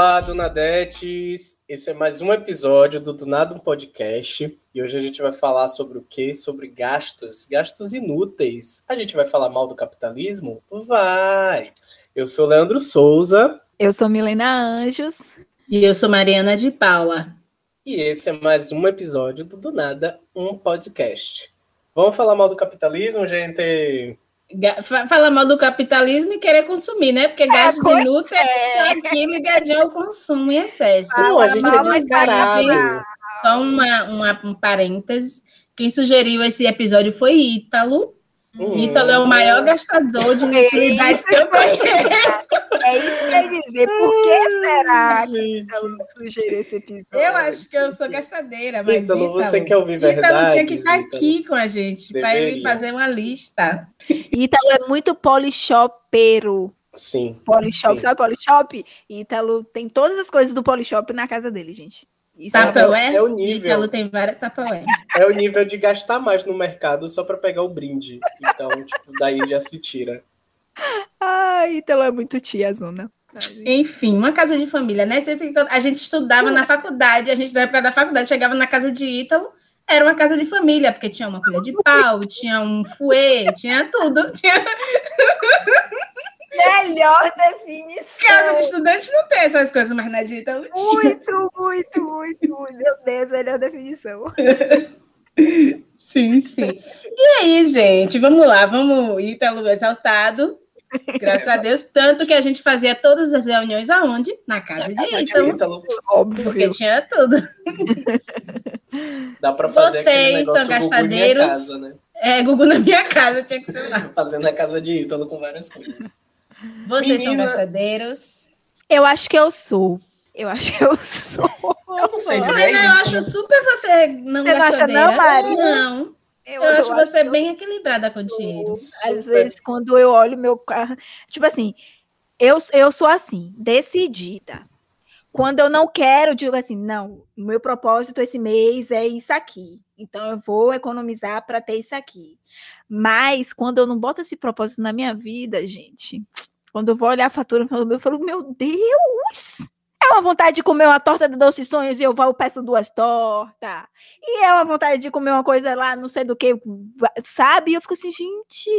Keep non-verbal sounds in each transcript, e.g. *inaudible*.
Olá, Donadetes! Esse é mais um episódio do Donado um Podcast. E hoje a gente vai falar sobre o quê? Sobre gastos, gastos inúteis. A gente vai falar mal do capitalismo? Vai! Eu sou Leandro Souza. Eu sou Milena Anjos. E eu sou Mariana de Paula. E esse é mais um episódio do Do Nada um Podcast. Vamos falar mal do capitalismo, gente? Fala mal do capitalismo e querer consumir, né? Porque é, gastos é, é. aqui ligadinho ao consumo em excesso. Não, a gente é descarado. Só uma, uma, um parênteses. Quem sugeriu esse episódio foi Ítalo. Hum. Ítalo é o maior gastador de utilidades que eu conheço. É isso que eu ia dizer. Por que será que Ítalo sugeriu esse episódio? Eu acho que eu sou gastadeira, mas Ítalo, Ítalo você quer ouvir verdade? Ítalo tinha que estar aqui com a gente para ele fazer uma lista. Ítalo é muito polishopeiro. Sim. Polishop, sim. sabe Polishop? Ítalo tem todas as coisas do Polishop na casa dele, gente. Isso Tupperware? É, é o nível. Ítalo tem várias Tupperware. É o nível de gastar mais no mercado só para pegar o brinde. Então, tipo, daí já se tira. Ai, Ítalo é muito tia, Zona. Enfim, uma casa de família, né? Sempre que a gente estudava na faculdade, a gente na época da faculdade chegava na casa de Ítalo, era uma casa de família, porque tinha uma colher de pau, tinha um fouet, tinha tudo. Tinha... Melhor definição. Casa de estudante não tem essas coisas, mas na digital não tinha. Muito, muito, muito, muito. Meu Deus, melhor definição. *laughs* sim, sim. E aí, gente, vamos lá, vamos. Ítalo exaltado. Graças a Deus, tanto que a gente fazia todas as reuniões aonde? Na casa, Na de, Ítalo, de Ítalo. Óbvio. Porque tinha tudo. Dá para fazer Vocês são gastadeiros. Casa, né? É, Gugu na minha casa, tinha que ser lá. *laughs* Fazendo a casa de Ítalo com várias coisas. Vocês Menina... são gastadeiros? Eu acho que eu sou. Eu acho que eu sou. Eu não sei dizer eu, isso. Eu acho super você não você gastadeira. Não, Mari? Não. Eu, eu, acho você acho bem equilibrada com dinheiro. Às vezes, quando eu olho meu carro. Tipo assim, eu, eu sou assim, decidida. Quando eu não quero, digo assim, não, o meu propósito esse mês é isso aqui. Então eu vou economizar para ter isso aqui. Mas quando eu não boto esse propósito na minha vida, gente, quando eu vou olhar a fatura eu falo, meu Deus! É uma vontade de comer uma torta de doce sonhos e eu vou peço duas tortas. E é uma vontade de comer uma coisa lá, não sei do que, sabe? E eu fico assim, gente.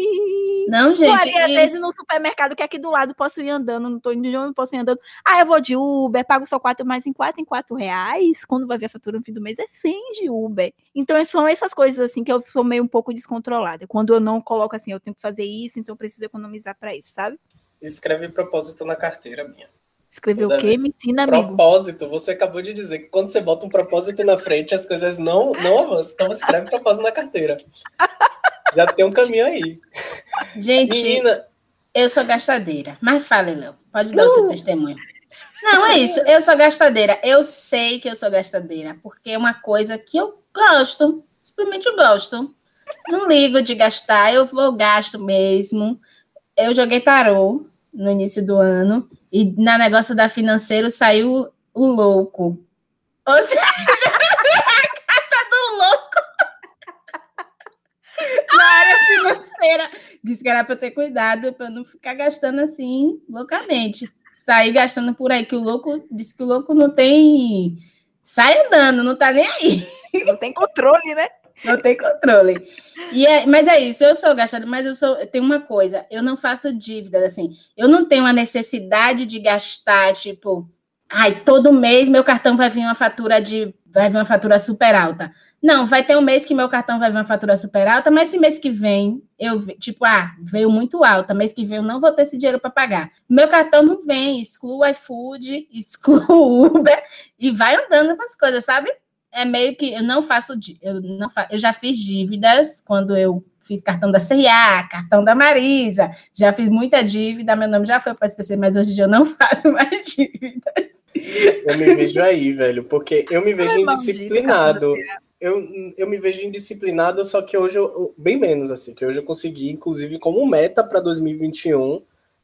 Não, gente. Faria, e... às vezes no supermercado que é aqui do lado posso ir andando, não tô indo de onde posso ir andando. Ah, eu vou de Uber, pago só quatro, mas em quatro em quatro reais. Quando vai ver a fatura no fim do mês é 100 de Uber. Então são essas coisas assim que eu sou meio um pouco descontrolada. Quando eu não coloco assim, eu tenho que fazer isso, então eu preciso economizar para isso, sabe? Escreve propósito na carteira minha. Escreveu o quê? Me ensina, amigo. Propósito. Você acabou de dizer que quando você bota um propósito na frente, as coisas não, não avançam. Então escreve propósito na carteira. *laughs* Já tem um caminho aí. Gente, Menina... eu sou gastadeira. Mas fale, Léo. Pode dar uh! o seu testemunho. Não, é isso. Eu sou gastadeira. Eu sei que eu sou gastadeira, porque é uma coisa que eu gosto. Simplesmente eu gosto. Não ligo de gastar, eu vou gasto mesmo. Eu joguei tarô no início do ano e na negócio da financeiro saiu o louco. Ou seja, *laughs* a carta do louco. *laughs* Na área financeira. Disse que era para ter cuidado, para não ficar gastando assim loucamente. Sair gastando por aí, que o louco disse que o louco não tem. Sai andando, não tá nem aí. Não tem controle, né? Não tem controle. E é, mas é isso, eu sou gastadora, mas eu sou. Tem uma coisa, eu não faço dívidas, assim. Eu não tenho a necessidade de gastar, tipo, ai, todo mês meu cartão vai vir uma fatura de. Vai vir uma fatura super alta. Não, vai ter um mês que meu cartão vai vir uma fatura super alta, mas esse mês que vem, eu, tipo, ah, veio muito alta, mês que vem eu não vou ter esse dinheiro para pagar. Meu cartão não vem, excluo o iFood, *laughs* excluo Uber e vai andando com as coisas, sabe? É meio que eu não faço eu não fa, eu já fiz dívidas quando eu fiz cartão da CIA, cartão da Marisa, já fiz muita dívida, meu nome já foi para SPC, mas hoje em dia eu não *laughs* faço mais dívidas. Eu me vejo aí, velho, porque eu me vejo indisciplinado. Eu, eu me vejo indisciplinado, só que hoje eu, bem menos assim, que hoje eu consegui, inclusive, como meta para 2021,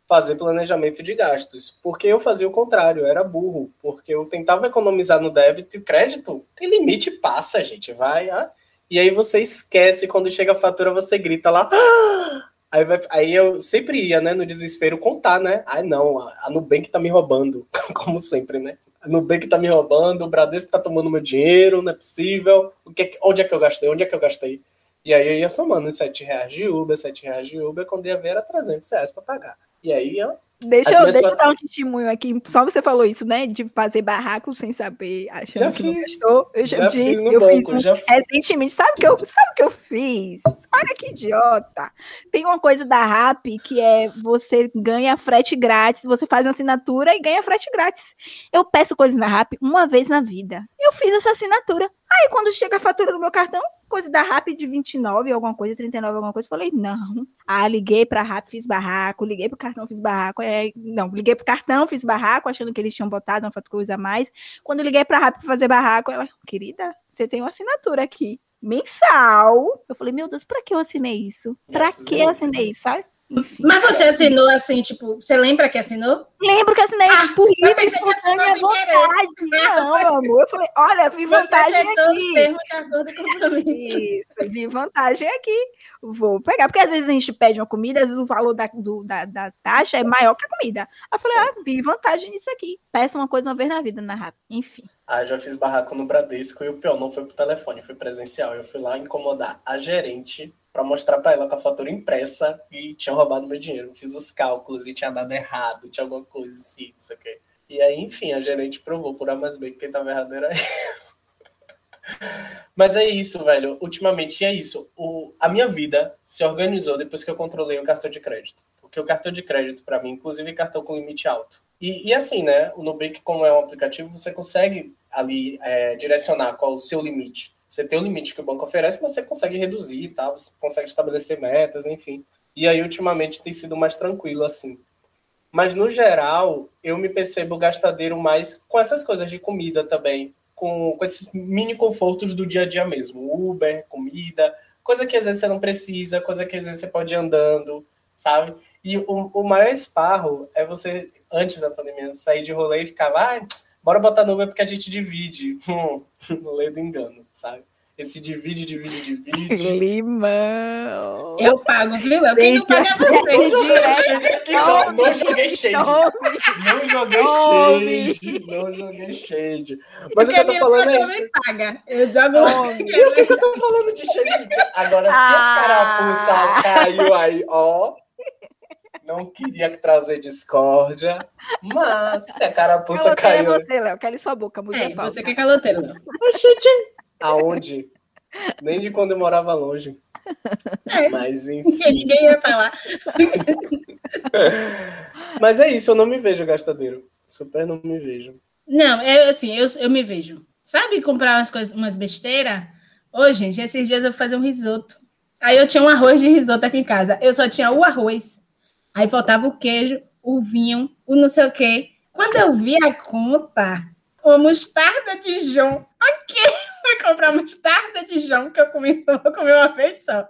fazer planejamento de gastos, porque eu fazia o contrário, eu era burro, porque eu tentava economizar no débito e crédito, tem limite, passa, gente, vai, ah, e aí você esquece, quando chega a fatura, você grita lá, ah, *gasps* Aí, vai, aí eu sempre ia, né, no desespero, contar, né? Ai, não, a, Nubank tá me roubando, *laughs* como sempre, né? A Nubank tá me roubando, o Bradesco tá tomando meu dinheiro, não é possível. O que, onde é que eu gastei? Onde é que eu gastei? E aí eu ia somando 7 reais de Uber, 7 reais de Uber, quando ia ver era 300 reais pra pagar. E aí eu Deixa, eu, deixa eu dar um testemunho aqui. Só você falou isso, né? De fazer barraco sem saber, achando já que fiz, não gastou. Eu já, já fiz, fiz no eu banco, fiz já recentemente. Sabe o que, eu, sabe que eu fiz? Olha que idiota. Tem uma coisa da RAP que é você ganha frete grátis, você faz uma assinatura e ganha frete grátis. Eu peço coisas na RAP uma vez na vida. Eu fiz essa assinatura. Aí quando chega a fatura do meu cartão, coisa da RAP de 29, alguma coisa, 39, alguma coisa. Falei, não. Ah, liguei pra RAP, fiz barraco, liguei pro cartão, fiz barraco. É, não, liguei pro cartão, fiz barraco, achando que eles tinham botado uma coisa a mais. Quando liguei pra RAP pra fazer barraco, ela, querida, você tem uma assinatura aqui. Mensal. Eu falei, meu Deus, pra que eu assinei isso? Pra que eu assinei isso, sabe? Mas você assinou assim, tipo, você lembra que assinou? Lembro que assinei ah, por livre espontânea vontade. Não, meu amor. Eu falei, olha, vi vantagem aqui. Termos de acordo com Isso, vi vantagem aqui. Vou pegar, porque às vezes a gente pede uma comida, às vezes o valor da, do, da, da taxa é maior que a comida. Eu falei, Sim. ah, vi vantagem nisso aqui. Peça uma coisa uma vez na vida, na rápida. Enfim. Ah, já fiz barraco no Bradesco e o pior não foi pro telefone, foi presencial. Eu fui lá incomodar a gerente para mostrar para ela com a fatura impressa e tinham roubado meu dinheiro. Fiz os cálculos e tinha dado errado, tinha alguma coisa assim, não sei o quê. E aí, enfim, a gerente provou por A mais B que quem tava errado era eu. Mas é isso, velho. Ultimamente é isso. O, a minha vida se organizou depois que eu controlei o cartão de crédito. Porque o cartão de crédito, para mim, inclusive cartão com limite alto. E, e, assim, né? O Nubank, como é um aplicativo, você consegue ali é, direcionar qual o seu limite. Você tem o limite que o banco oferece, mas você consegue reduzir tal, você consegue estabelecer metas, enfim. E aí, ultimamente, tem sido mais tranquilo, assim. Mas, no geral, eu me percebo gastadeiro mais com essas coisas de comida também, com, com esses mini confortos do dia a dia mesmo. Uber, comida, coisa que às vezes você não precisa, coisa que às vezes você pode ir andando, sabe? E o, o maior esparro é você, antes da pandemia, sair de rolê e ficar, ah, bora botar no Uber porque a gente divide. Hum, *laughs* no lei do engano, sabe? Esse divide, divide, divide. Limão. Eu pago, viu? Eu quem não paga você. Não, não joguei shade. Não joguei shade. Não joguei shade. Mas porque o que eu tô falando é isso. paga. Eu jogo. E o que, que eu tô falando de shade? Agora, se a carapuça caiu aí, ó não queria trazer discórdia, mas se a carapuça caiu. É você, Léo, cale sua boca, mulher. É, você que é caloteiro, Léo. Aonde? Nem de quando eu morava longe. É, mas *laughs* enfim. Ninguém ia falar. *laughs* mas é isso, eu não me vejo gastadeiro. Super não me vejo. Não, é assim, eu, eu me vejo. Sabe comprar umas coisas, umas besteiras? Ô, gente, esses dias eu vou fazer um risoto. Aí eu tinha um arroz de risoto aqui em casa. Eu só tinha o arroz. Aí faltava o queijo, o vinho, o não sei o quê. Quando eu vi a conta, uma mostarda de João. Ok, *laughs* fui comprar mostarda de João, que eu comi, *laughs* eu comi uma vez só.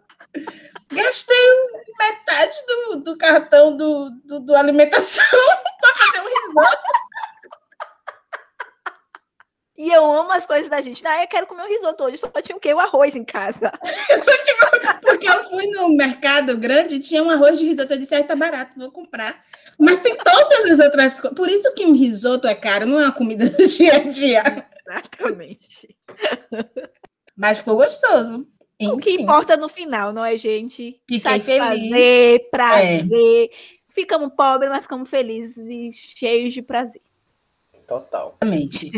Gastei metade do, do cartão do, do, do alimentação *laughs* para fazer um risoto. E eu amo as coisas da gente. Ah, eu quero comer um risoto hoje, só tinha o quê? O arroz em casa. *laughs* Eu só tinha... Porque eu fui no mercado grande e tinha um arroz de risoto. Eu disse, ah, tá barato, vou comprar. Mas tem todas as outras coisas. Por isso que um risoto é caro, não é uma comida do *laughs* dia a dia. Exatamente. Mas ficou gostoso. Enfim. O que importa no final, não é, gente? Fiquei feliz. prazer. É. Ficamos pobres, mas ficamos felizes e cheios de prazer. Total. Exatamente.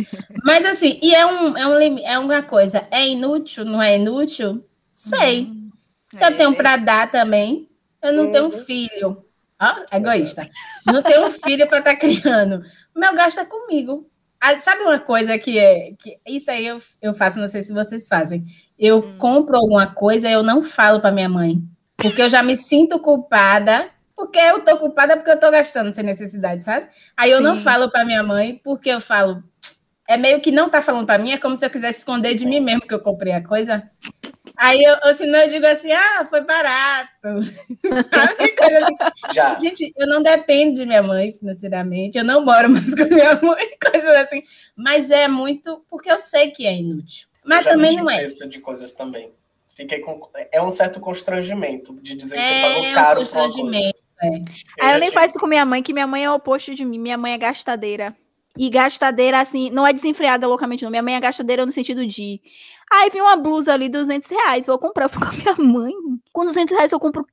Mas assim, e é, um, é, um, é uma coisa, é inútil, não é inútil? Sei. Hum, Se é, eu tenho para dar também, eu não tenho uhum. filho. Ó, egoísta. Não tenho filho para estar tá criando. O meu gasto é comigo. Ah, sabe uma coisa que é. Que, isso aí eu, eu faço, não sei se vocês fazem. Eu hum. compro alguma coisa e eu não falo para minha mãe. Porque eu já me sinto culpada porque eu tô culpada porque eu tô gastando sem necessidade, sabe? Aí eu Sim. não falo para minha mãe porque eu falo, é meio que não tá falando para mim, é como se eu quisesse esconder de mim mesmo que eu comprei a coisa. Aí eu, ou senão eu digo assim, ah, foi barato. *laughs* Sabe? Coisa assim. Já. Gente, eu não dependo de minha mãe financeiramente, eu não moro mais com minha mãe, *laughs* coisas assim. Mas é muito porque eu sei que é inútil. Mas também não é. de coisas também. Fiquei com... É um certo constrangimento de dizer que é, você pagou caro. É um constrangimento. É. Aí eu nem faço isso com minha mãe, que minha mãe é o oposto de mim. Minha mãe é gastadeira. E gastadeira, assim, não é desenfreada loucamente, não. Minha mãe é gastadeira no sentido de. Aí vi uma blusa ali, 200 reais. Vou comprar. Eu fico com a minha mãe. Com 200 reais eu compro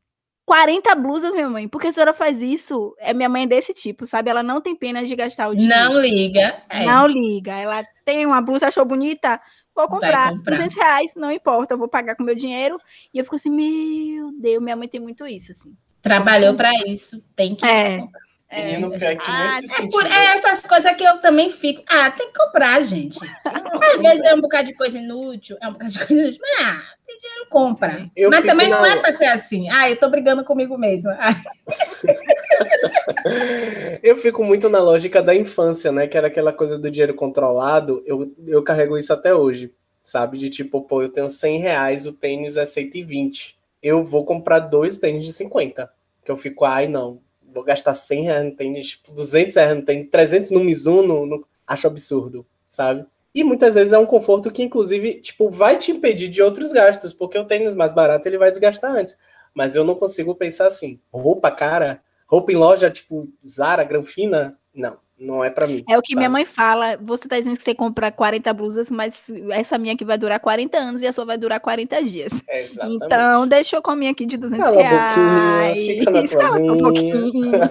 40 blusas, minha mãe. Porque a senhora faz isso. É minha mãe é desse tipo, sabe? Ela não tem pena de gastar o dinheiro. Não liga. É. Não liga. Ela tem uma blusa, achou bonita. Vou comprar, comprar. 200 reais, não importa, eu vou pagar com meu dinheiro. E eu fico assim, meu Deus, minha mãe tem muito isso, assim. Trabalhou para isso, tem que. É. É, pior que ah, nesse é, por, é essas coisas que eu também fico. Ah, tem que comprar, gente. Às vezes é um bocado de coisa inútil, é um bocado de coisa inútil. Mas, ah, tem dinheiro, compra. Eu Mas também na... não é para ser assim. Ah, eu tô brigando comigo mesmo. *laughs* eu fico muito na lógica da infância, né? Que era aquela coisa do dinheiro controlado. Eu, eu carrego isso até hoje, sabe? De tipo, pô, eu tenho 100 reais, o tênis é 120. Eu vou comprar dois tênis de 50. Que eu fico, ai, não vou gastar 100 reais no tênis, tipo, 200 reais no tênis, 300 no Mizuno, no... acho absurdo, sabe? E muitas vezes é um conforto que, inclusive, tipo, vai te impedir de outros gastos, porque o tênis mais barato ele vai desgastar antes. Mas eu não consigo pensar assim, roupa cara, roupa em loja, tipo, Zara, Granfina, não. Não é para mim. É o que sabe? minha mãe fala. Você tá dizendo que você compra 40 blusas, mas essa minha aqui vai durar 40 anos e a sua vai durar 40 dias. É exatamente. Então, deixa eu com a minha aqui de 200 Cala reais. Fica na *laughs* tuazinha.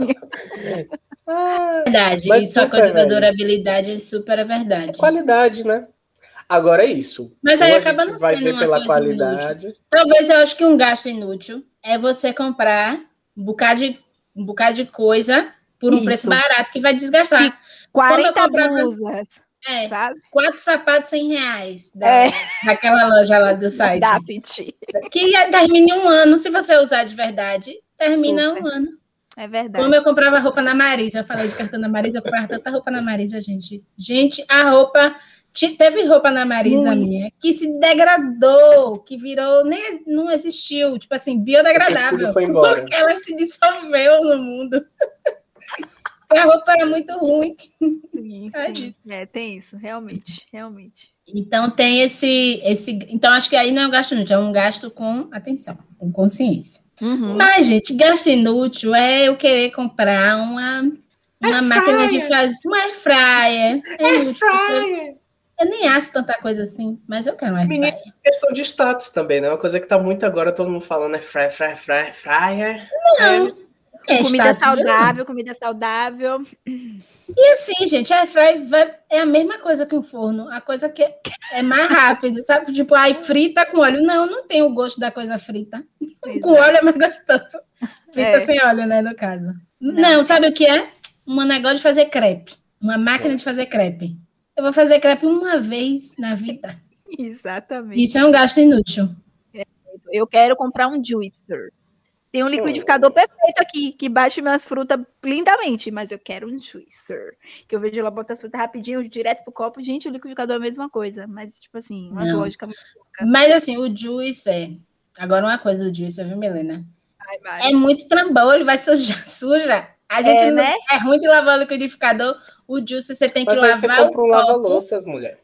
ah, *laughs* verdade. Mas isso, a coisa da durabilidade é super a verdade. É qualidade, né? Agora é isso. Mas aí acaba não vai ver pela qualidade. Inútil. Talvez eu acho que um gasto inútil é você comprar um bocado de, um bocado de coisa por um Isso. preço barato que vai desgastar. E 40 comprava, blusas. É, sabe? quatro sapatos 100 reais da, é. daquela loja lá do site. Da. Que termina em um ano, se você usar de verdade, termina Super. um ano. É verdade. Como eu comprava roupa na Marisa, eu falei de cartão na Marisa, eu comprava tanta roupa na Marisa, gente. Gente, a roupa. Teve roupa na Marisa Muito. minha que se degradou, que virou, nem não existiu, tipo assim, biodegradável. Foi embora. Porque ela se dissolveu no mundo. A roupa era muito ruim. Sim, é, sim. é, tem isso, realmente, realmente. Então tem esse, esse. Então acho que aí não é um gasto inútil, é um gasto com atenção, com consciência. Uhum. Mas, gente, gasto inútil é eu querer comprar uma, uma máquina de fazer. Uma air fryer. É air fryer. Eu nem acho tanta coisa assim, mas eu quero air fryer. questão de status também, né? Uma coisa que tá muito agora, todo mundo falando é fryer, fryer, fryer, fryer. Não. É é, comida saudável, comida saudável. E assim, gente, a é a mesma coisa que o forno, a coisa que é mais rápida, sabe? Tipo, ai, frita com óleo. Não, não tem o gosto da coisa frita. com óleo é mais gostoso. Frita é. sem óleo, né, no caso. Não. não, sabe o que é? Um negócio de fazer crepe. Uma máquina de fazer crepe. Eu vou fazer crepe uma vez na vida. *laughs* Exatamente. Isso é um gasto inútil. Eu quero comprar um juicer. Tem um liquidificador perfeito aqui, que bate minhas frutas lindamente, mas eu quero um juicer. Que eu vejo ela botar as frutas rapidinho, direto pro copo. Gente, o liquidificador é a mesma coisa, mas, tipo assim, uma Não. lógica muito louca. Mas, assim, o juicer... Agora, uma coisa do juicer, viu, Milena? Ai, é muito trambolho, vai sujar, *laughs* suja. A gente é, não, né? é ruim de lavar o liquidificador. O juicer você tem que mas lavar você compra um lava-louças, mulher.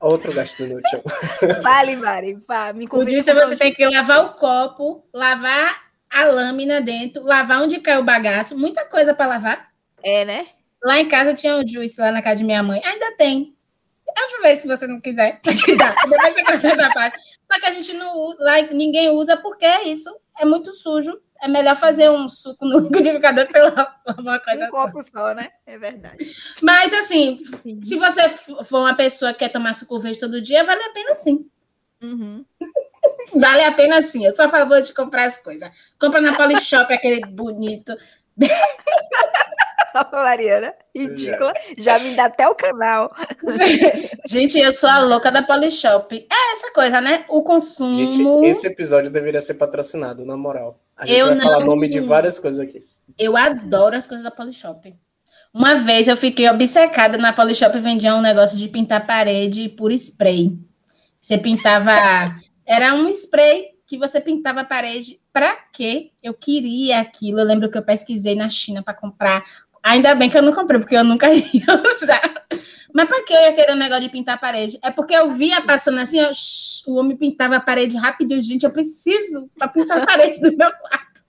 Outro gasto inútil. Vale, *laughs* Mari. Vá, me o juicer você tem que lavar o copo, lavar a lâmina dentro, lavar onde caiu o bagaço, muita coisa para lavar. É, né? Lá em casa tinha um juiz lá na casa de minha mãe. Ainda tem. Deixa eu ver se você não quiser. *laughs* Depois você corta essa parte. Só que a gente não usa, lá ninguém usa porque é isso. É muito sujo. É melhor fazer um suco no *laughs* liquidificador que lava uma coisa um copo só, né? É verdade. Mas, assim, sim. se você for uma pessoa que quer tomar suco verde todo dia, vale a pena sim. Uhum. Vale a pena sim. Eu sou a favor de comprar as coisas. Compra na Polishop *laughs* aquele bonito. Mariana, ridícula. Já me dá até o canal. *laughs* Gente, eu sou a louca da Polishop. É essa coisa, né? O consumo. Gente, esse episódio deveria ser patrocinado, na moral. A gente eu vai não... falar nome de várias coisas aqui. Eu adoro as coisas da Polishop. Uma vez eu fiquei obcecada na Polishop e vendia um negócio de pintar parede por spray. Você pintava era um spray que você pintava a parede. Para quê? Eu queria aquilo. Eu lembro que eu pesquisei na China para comprar Ainda bem que eu não comprei, porque eu nunca *laughs* ia usar. Mas para que eu ia querer um negócio de pintar a parede? É porque eu via passando assim, ó, shh, o homem pintava a parede rapidinho. Gente, eu preciso para pintar a parede do meu quarto.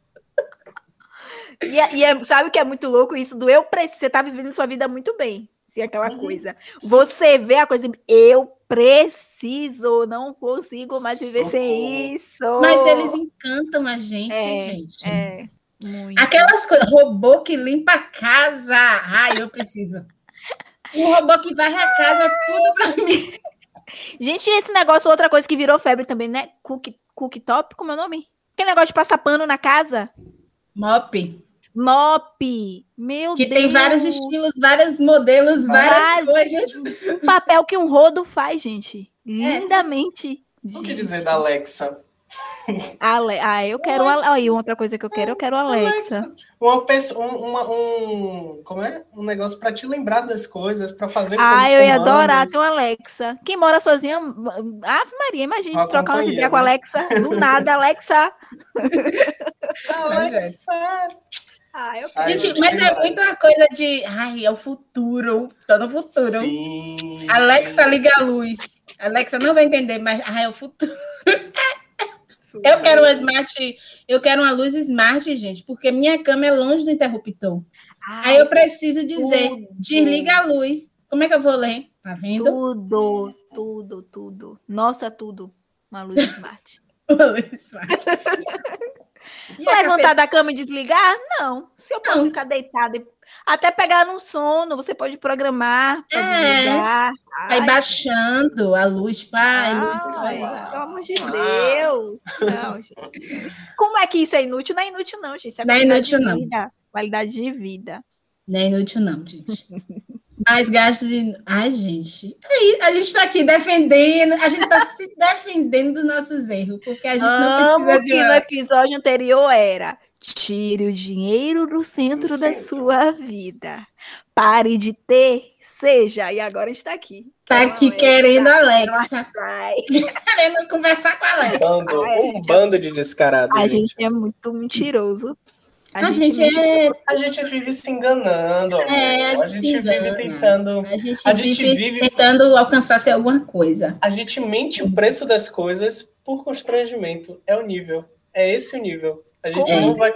E, é, e é, sabe o que é muito louco isso do eu preciso? Você tá vivendo sua vida muito bem. É aquela uhum. coisa. Você vê a coisa, eu preciso, não consigo mais viver Socorro. sem isso. Mas eles encantam a gente, é, gente. É, muito. Aquelas coisas, robô que limpa a casa. Ai, eu preciso. Um robô que varre a casa, tudo pra mim. Gente, esse negócio, outra coisa que virou febre também, né? Cook, cooktop, como é o nome? Aquele negócio de passar pano na casa. Mop. Mop. Meu que Deus. tem vários estilos, vários modelos, várias coisas. Papel que um rodo faz, gente. É. Lindamente. O que dizer da Alexa? Ale... Ah, eu quero Alexa. Aí, outra coisa que eu quero, eu quero Alexa. Alexa. Uma pessoa, um, um, como é? Um negócio para te lembrar das coisas, para fazer ah, coisas. Ah, eu ia adorar ter uma Alexa. Quem mora sozinha, Ave Maria, imagina trocar uma ideia com a né? Alexa, do nada, Alexa. *laughs* Alexa. *laughs* Ah, eu Ai, Gente, mas é muito uma coisa de. Ai, é o futuro. Tô no futuro. Sim, Alexa, sim. liga a luz. Alexa não vai entender, mas ai, é o futuro. Eu quero uma smart, eu quero uma luz smart, gente, porque minha cama é longe do interruptor. Ai, Aí eu preciso dizer, tudo. desliga a luz. Como é que eu vou ler? Tá vendo? Tudo, tudo, tudo. Nossa, tudo. Uma luz smart. *laughs* uma luz smart. Levantar da cama e desligar? Não. Se eu posso não. ficar deitada e até pegar no sono, você pode programar para é. desligar. Aí baixando a luz, pai. Ai, pelo amor de Deus. Não, Como é que isso é inútil? Não é inútil, não, gente. Isso é não é inútil, não. Vida, qualidade de vida. Não é inútil, não, gente. *laughs* Mais gastos de. Ai, gente. Aí, a gente está aqui defendendo, a gente está se defendendo dos nossos erros, porque a gente não precisa de. que no episódio anterior era Tire o dinheiro do centro, da sua vida. Pare de ter, seja. E agora está aqui. Está aqui querendo a Alexa. *laughs* querendo conversar com a Alexa. Um bando, um bando de descarados. A gente. gente é muito mentiroso. A, a gente, gente é... a gente vive se enganando. É, a, a gente, vive tentando. A gente, a gente vive, vive tentando alcançar se alguma coisa. A gente mente o preço das coisas por constrangimento. É o nível. É esse o nível. A gente Como? não vai.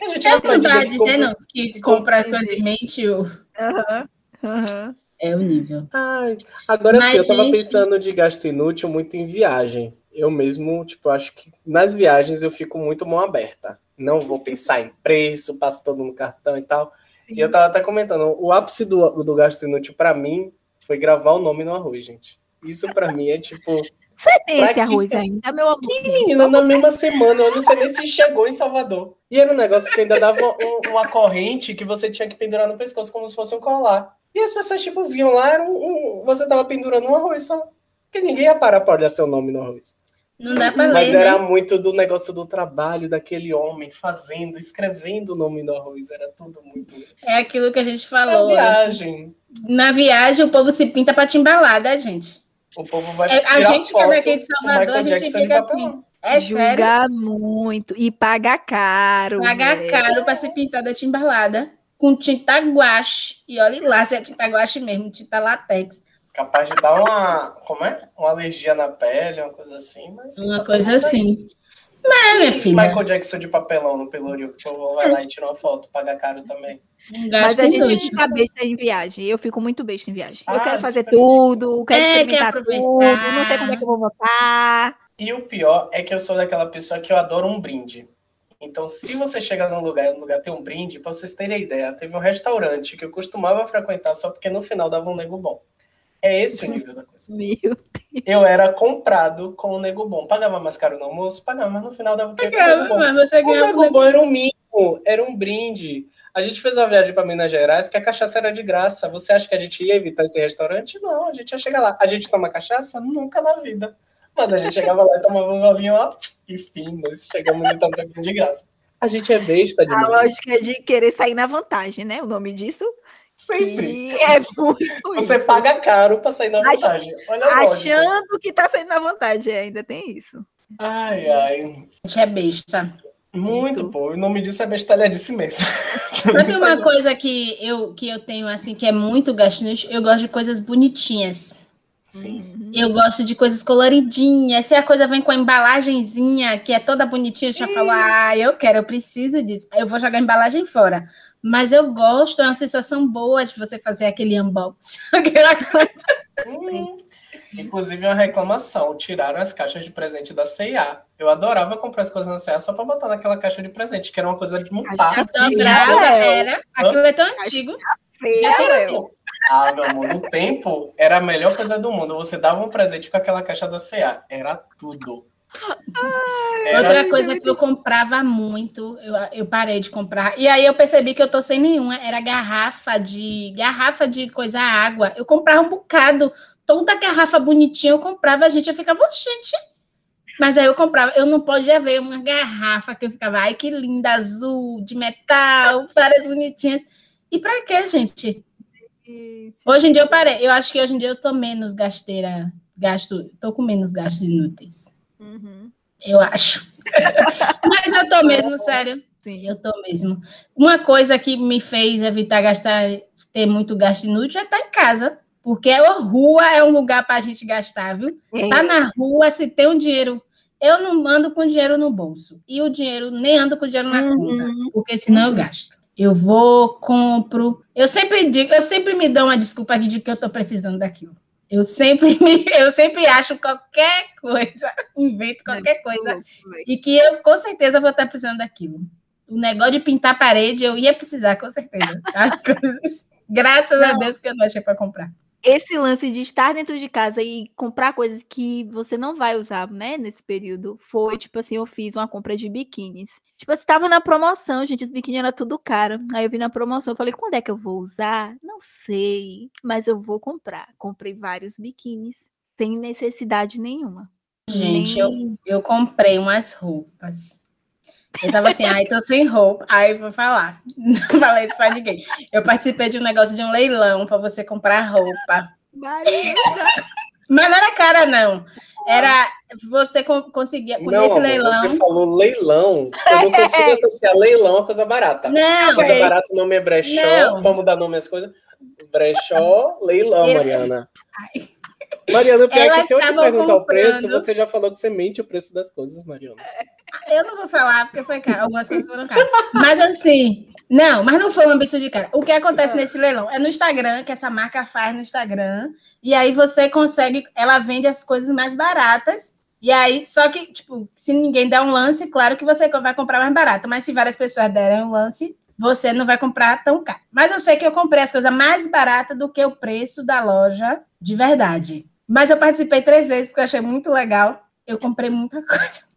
A gente é não tá dizendo que, que comprar mente o. Uhum, uhum. É o nível. Ai, agora Mas, sim, eu tava gente... pensando de gasto inútil muito em viagem. Eu mesmo, tipo, acho que nas viagens eu fico muito mão aberta. Não vou pensar em preço, passo todo no cartão e tal. Sim. E eu tava até comentando, o ápice do, do gasto inútil para mim foi gravar o nome no arroz, gente. Isso para mim é tipo você tem esse arroz ainda, meu amor? Que menina, na mesma semana, eu não sei nem se chegou em Salvador. E era um negócio que ainda dava um, uma corrente que você tinha que pendurar no pescoço como se fosse um colar. E as pessoas, tipo, viam lá, era um, um, você tava pendurando um arroz só. Porque ninguém ia parar pra olhar seu nome no arroz. Não dá pra Mas ler, era né? muito do negócio do trabalho daquele homem, fazendo, escrevendo o nome do arroz. Era tudo muito. É aquilo que a gente falou. Na viagem. Na viagem, o povo se pinta pra te embalar, né, gente? O povo vai é, A gente que é daqui de Salvador, a gente fica assim. É Julga sério? muito e paga caro. Paga mulher. caro para ser pintada timbalada com tinta guache. E olha lá se é tinta guache mesmo, tinta latex. Capaz de dar uma, como é? Uma alergia na pele, uma coisa assim, mas uma coisa assim. Mas, minha filha. Michael Jackson de papelão no Pelourinho, que o povo vai lá e tira uma foto, paga caro também. Mas a gente fica besta em viagem. Eu fico muito besta em viagem. Ah, eu quero fazer tudo, quero é, experimentar quer tudo, não sei quando é que eu vou votar. E o pior é que eu sou daquela pessoa que eu adoro um brinde. Então, se você chegar num lugar e no lugar tem um brinde, para vocês terem ideia, teve um restaurante que eu costumava frequentar só porque no final dava um nego bom. É esse o nível da coisa. Meu Deus. Eu era comprado com o nego bom. Pagava mais caro no almoço? Pagava, mas no final dava o quê? Pagava, mas você o nego bom era um mimo, era um brinde. A gente fez uma viagem para Minas Gerais que a cachaça era de graça. Você acha que a gente ia evitar esse restaurante? Não, a gente ia chegar lá. A gente toma cachaça? Nunca na vida. Mas a gente chegava lá e tomava um golinho, ó, e fim, nós chegamos então para de graça. A gente é besta demais. A lógica é de querer sair na vantagem, né? O nome disso? Sempre. é muito Você isso. paga caro para sair na vantagem. Olha Achando que tá saindo na vantagem, ainda tem isso. Ai, ai. A gente é besta. Muito, pô. O nome disso é bestalhadice mesmo. *laughs* Sabe uma coisa que eu, que eu tenho, assim, que é muito gastinante? Eu gosto de coisas bonitinhas. Sim. Uhum. Eu gosto de coisas coloridinhas. Se a coisa vem com a embalagenzinha, que é toda bonitinha, eu já falo, ah, eu quero, eu preciso disso. Aí eu vou jogar a embalagem fora. Mas eu gosto, é uma sensação boa de você fazer aquele unboxing. *laughs* Aquela coisa. Hum. Inclusive, uma reclamação: tiraram as caixas de presente da CIA. Eu adorava comprar as coisas na CIA só para botar naquela caixa de presente, que era uma coisa de montar. Era. Aquilo é tão antigo. Ah, meu amor, no tempo era a melhor coisa do mundo. Você dava um presente com aquela caixa da CA. Era tudo. Era Outra coisa que eu comprava muito, eu, eu parei de comprar. E aí eu percebi que eu tô sem nenhuma. Era garrafa de garrafa de coisa água. Eu comprava um bocado. Toda garrafa bonitinha eu comprava, a gente eu ficava, gente. Mas aí eu comprava, eu não podia ver uma garrafa que eu ficava, ai que linda, azul, de metal, várias bonitinhas. E para quê, gente? Hoje em dia eu parei. Eu acho que hoje em dia eu tô menos gasteira, gasto, tô com menos gastos inúteis. Uhum. Eu acho. *laughs* Mas eu tô mesmo, sério. Sim. Eu tô mesmo. Uma coisa que me fez evitar gastar, ter muito gasto inútil é estar em casa. Porque a rua é um lugar para a gente gastar, viu? É. Tá na rua, se tem um dinheiro. Eu não ando com dinheiro no bolso. E o dinheiro, nem ando com dinheiro na uhum. conta, porque senão eu gasto. Eu vou, compro. Eu sempre digo, eu sempre me dou uma desculpa aqui de que eu estou precisando daquilo. Eu sempre, *laughs* me, eu sempre acho qualquer coisa, invento qualquer coisa, e que eu com certeza vou estar precisando daquilo. O negócio de pintar parede eu ia precisar, com certeza. Tá? *laughs* Coisas, graças não. a Deus que eu não achei para comprar esse lance de estar dentro de casa e comprar coisas que você não vai usar, né, nesse período, foi tipo assim, eu fiz uma compra de biquínis. Tipo, estava na promoção, gente, os biquínis era tudo caro. Aí eu vi na promoção, eu falei, quando é que eu vou usar? Não sei, mas eu vou comprar. Comprei vários biquínis sem necessidade nenhuma. Gente, Nem... eu, eu comprei umas roupas eu tava assim, ai, tô sem roupa. Aí vou falar. *laughs* Não falei isso pra ninguém. Eu participei de um negócio de um leilão para você comprar roupa. Mas não era cara, não. Era você conseguia. Não, esse leilão. Você falou leilão. Eu não *laughs* consigo associar leilão a coisa barata. Não. Coisa é... barata, o nome é brechó. Não. Vamos dar nome às coisas. Brechó, leilão, eu... Mariana. Ai. Mariana, pior é que se eu te perguntar comprando... o preço, você já falou que você mente o preço das coisas, Mariana. Eu não vou falar porque foi caro, algumas coisas foram caras. Mas assim, não, mas não foi um absurdo de cara. O que acontece nesse leilão é no Instagram, que essa marca faz no Instagram, e aí você consegue, ela vende as coisas mais baratas. E aí, só que, tipo, se ninguém der um lance, claro que você vai comprar mais barato, mas se várias pessoas derem um lance, você não vai comprar tão caro. Mas eu sei que eu comprei as coisas mais baratas do que o preço da loja de verdade. Mas eu participei três vezes porque eu achei muito legal. Eu comprei muita *laughs* coisa.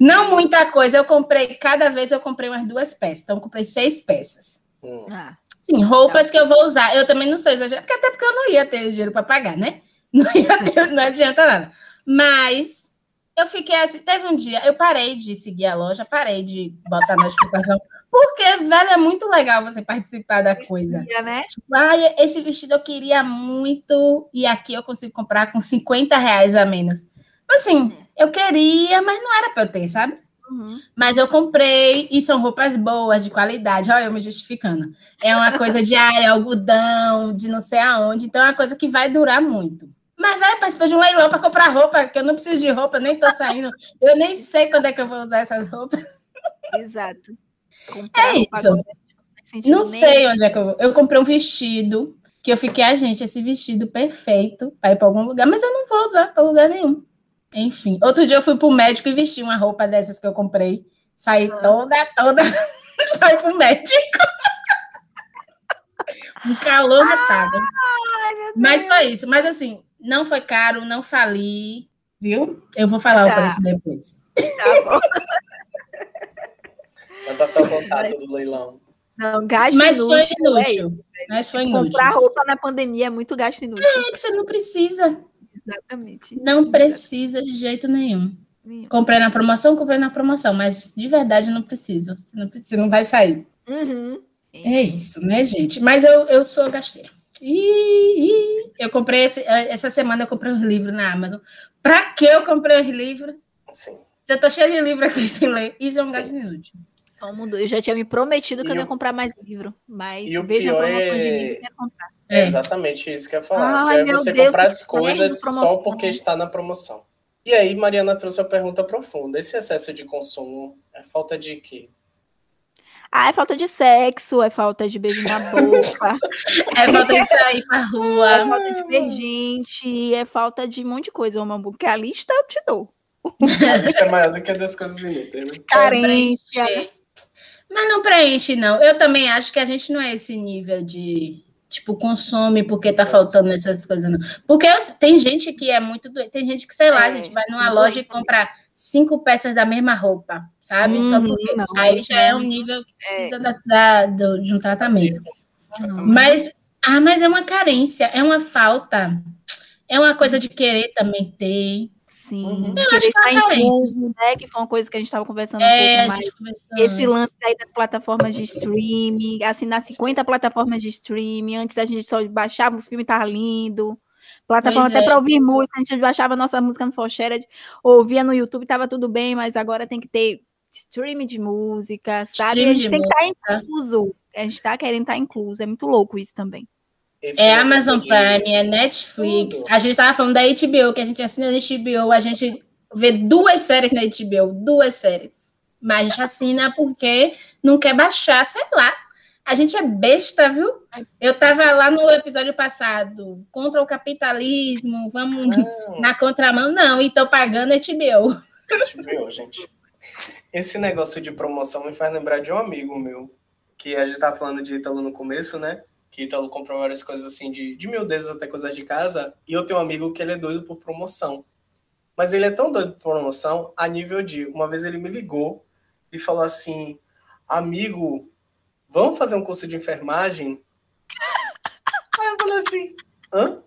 Não muita coisa, eu comprei, cada vez eu comprei umas duas peças, então eu comprei seis peças. Hum. Ah, Sim, roupas que eu vou usar. Eu também não sei exagerar, porque até porque eu não ia ter dinheiro para pagar, né? *laughs* Não, ter, não adianta nada. Mas eu fiquei assim, teve um dia, eu parei de seguir a loja, parei de botar notificação, porque, velho, é muito legal você participar da coisa. né? Tipo, ah, esse vestido eu queria muito, e aqui eu consigo comprar com 50 reais a menos. Assim, eu queria, mas não era para eu ter, sabe? Uhum. Mas eu comprei e são roupas boas, de qualidade. Olha, eu me justificando. É uma coisa de ah, é algodão, de não sei aonde. Então é uma coisa que vai durar muito. Mas vai participar de um leilão para comprar roupa, que eu não preciso de roupa, nem tô saindo. Eu nem sei quando é que eu vou usar essas roupas. Exato. Comprar é isso. Não, não sei onde é que eu vou. Eu comprei um vestido que eu fiquei, a ah, gente, esse vestido perfeito para ir para algum lugar, mas eu não vou usar para lugar nenhum. Enfim, outro dia eu fui pro médico e vesti uma roupa dessas que eu comprei. Saí toda, toda *laughs* para ir pro médico. um calor retado. Mas foi isso. Mas assim, não foi caro, não fali, viu? Eu vou falar tá. o preço depois. Tá bom. *laughs* Vai passar o contato do leilão. Não, gasto Mas inútil. Foi inútil. É Mas foi inútil. Comprar roupa na pandemia é muito gasto inútil. É, que você não precisa. Exatamente. Não precisa de jeito nenhum. nenhum. Comprei na promoção, comprei na promoção, mas de verdade não preciso. Você não, você não vai sair. Uhum. É isso, né, gente? Mas eu, eu sou gasteira. E, eu comprei esse, essa semana eu comprei um livro na Amazon. Para que eu comprei os livros? Sim. Já tô cheia de livro aqui *laughs* sem ler. Isso é um gasto inútil. Só mudou. Eu já tinha me prometido que e eu ia comprar mais livro, mas e o pior é... de livro ia comprar. É exatamente isso que eu ia falar. Ai, é você Deus, comprar as coisas só porque está na promoção. E aí, Mariana trouxe a pergunta profunda. Esse excesso de consumo é falta de quê? Ah, é falta de sexo, é falta de beijo na boca. *laughs* é falta de sair pra rua. É falta de ver gente, é falta de um monte de coisa, Mambu. Porque a lista eu te dou. *laughs* A lista é maior do que a das coisas inúteis, né? Carência. Mas não preenche, não. Eu também acho que a gente não é esse nível de tipo, consome porque tá faltando essas coisas, não. Porque eu, tem gente que é muito doente, tem gente que, sei lá, é, a gente vai numa loja e compra cinco peças da mesma roupa, sabe? Hum, Só porque não, aí já é um nível que precisa é. da, da, do, de um tratamento. Mas, ah, mas é uma carência, é uma falta, é uma coisa de querer também ter. Sim, uhum. acho que está incluso, né? Que foi uma coisa que a gente estava conversando é, um pouco mais. Esse lance aí das plataformas de streaming, assinar 50 plataformas de streaming. Antes a gente só baixava os filmes, tava lindo. Plataforma pois até é. para ouvir música, a gente baixava nossa música no Forshared, ouvia no YouTube, tava tudo bem, mas agora tem que ter streaming de música, sabe? Stream a gente tem que estar tá incluso. A gente tá querendo estar tá incluso. É muito louco isso também. Esse é Amazon Prime, é Netflix. Tudo. A gente estava falando da HBO, que a gente assina na HBO, a gente vê duas séries na HBO, duas séries. Mas a gente assina porque não quer baixar, sei lá. A gente é besta, viu? Eu estava lá no episódio passado, contra o capitalismo, vamos ah. na contramão. Não, e estou pagando HBO. HBO, gente. Esse negócio de promoção me faz lembrar de um amigo meu, que a gente estava falando de Ítalo no começo, né? Que Italo comprou várias coisas assim de, de mil vezes até coisas de casa, e eu tenho um amigo que ele é doido por promoção. Mas ele é tão doido por promoção a nível de, uma vez ele me ligou e falou assim, amigo, vamos fazer um curso de enfermagem? *laughs* Aí eu falei assim, hã?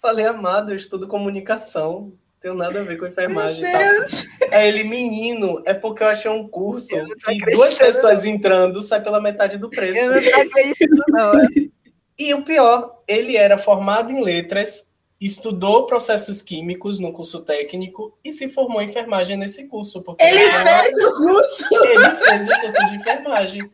Falei, amado, eu estudo comunicação, tenho nada a ver com enfermagem. Meu Deus. É ele, menino, é porque eu achei um curso que duas pessoas entrando sai pela metade do preço. Eu não tô acreditando, não. *laughs* e o pior, ele era formado em letras, estudou processos químicos no curso técnico e se formou em enfermagem nesse curso. Porque ele fez o curso! Ele fez o curso de enfermagem.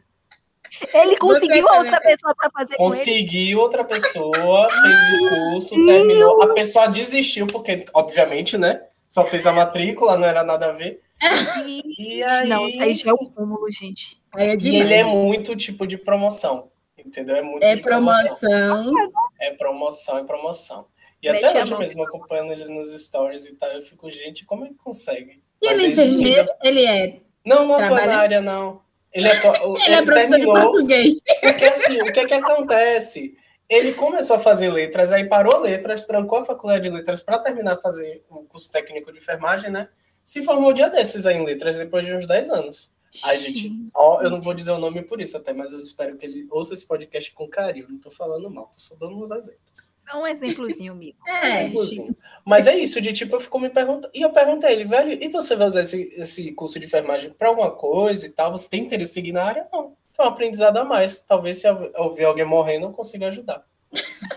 Ele conseguiu Você outra pessoa para fazer Conseguiu outra pessoa, fez o curso, terminou. A pessoa desistiu, porque, obviamente, né? Só fez a matrícula, não era nada a ver. *laughs* E aí... Não, isso aí já é um cúmulo, gente. É e ele é muito tipo de promoção. Entendeu? É muito é promoção. promoção. É promoção, é promoção. E até hoje mesmo, acompanhando eles nos stories e tal, eu fico, gente, como é que consegue? E ele, enfermeiro, ele é. Não, não atua na área, não. Ele é, ele é professor terminou, de português. Porque assim, o que é que acontece? Ele começou a fazer letras, aí parou letras, trancou a faculdade de letras para terminar a fazer o curso técnico de enfermagem, né? Se formou dia desses aí em letras depois de uns 10 anos. A gente, ó, eu não vou dizer o nome por isso até, mas eu espero que ele ouça esse podcast com carinho. Não tô falando mal, tô só dando uns exemplos. Só um exemplozinho, amigo. *laughs* É, exemplozinho. Mas é isso, de tipo, eu fico me perguntando. E eu perguntei a ele, velho, e você vai usar esse, esse curso de enfermagem para alguma coisa e tal? Você tem interesse em seguir na área? Não. Foi um aprendizado a mais. Talvez se eu ver alguém morrendo, eu consiga ajudar.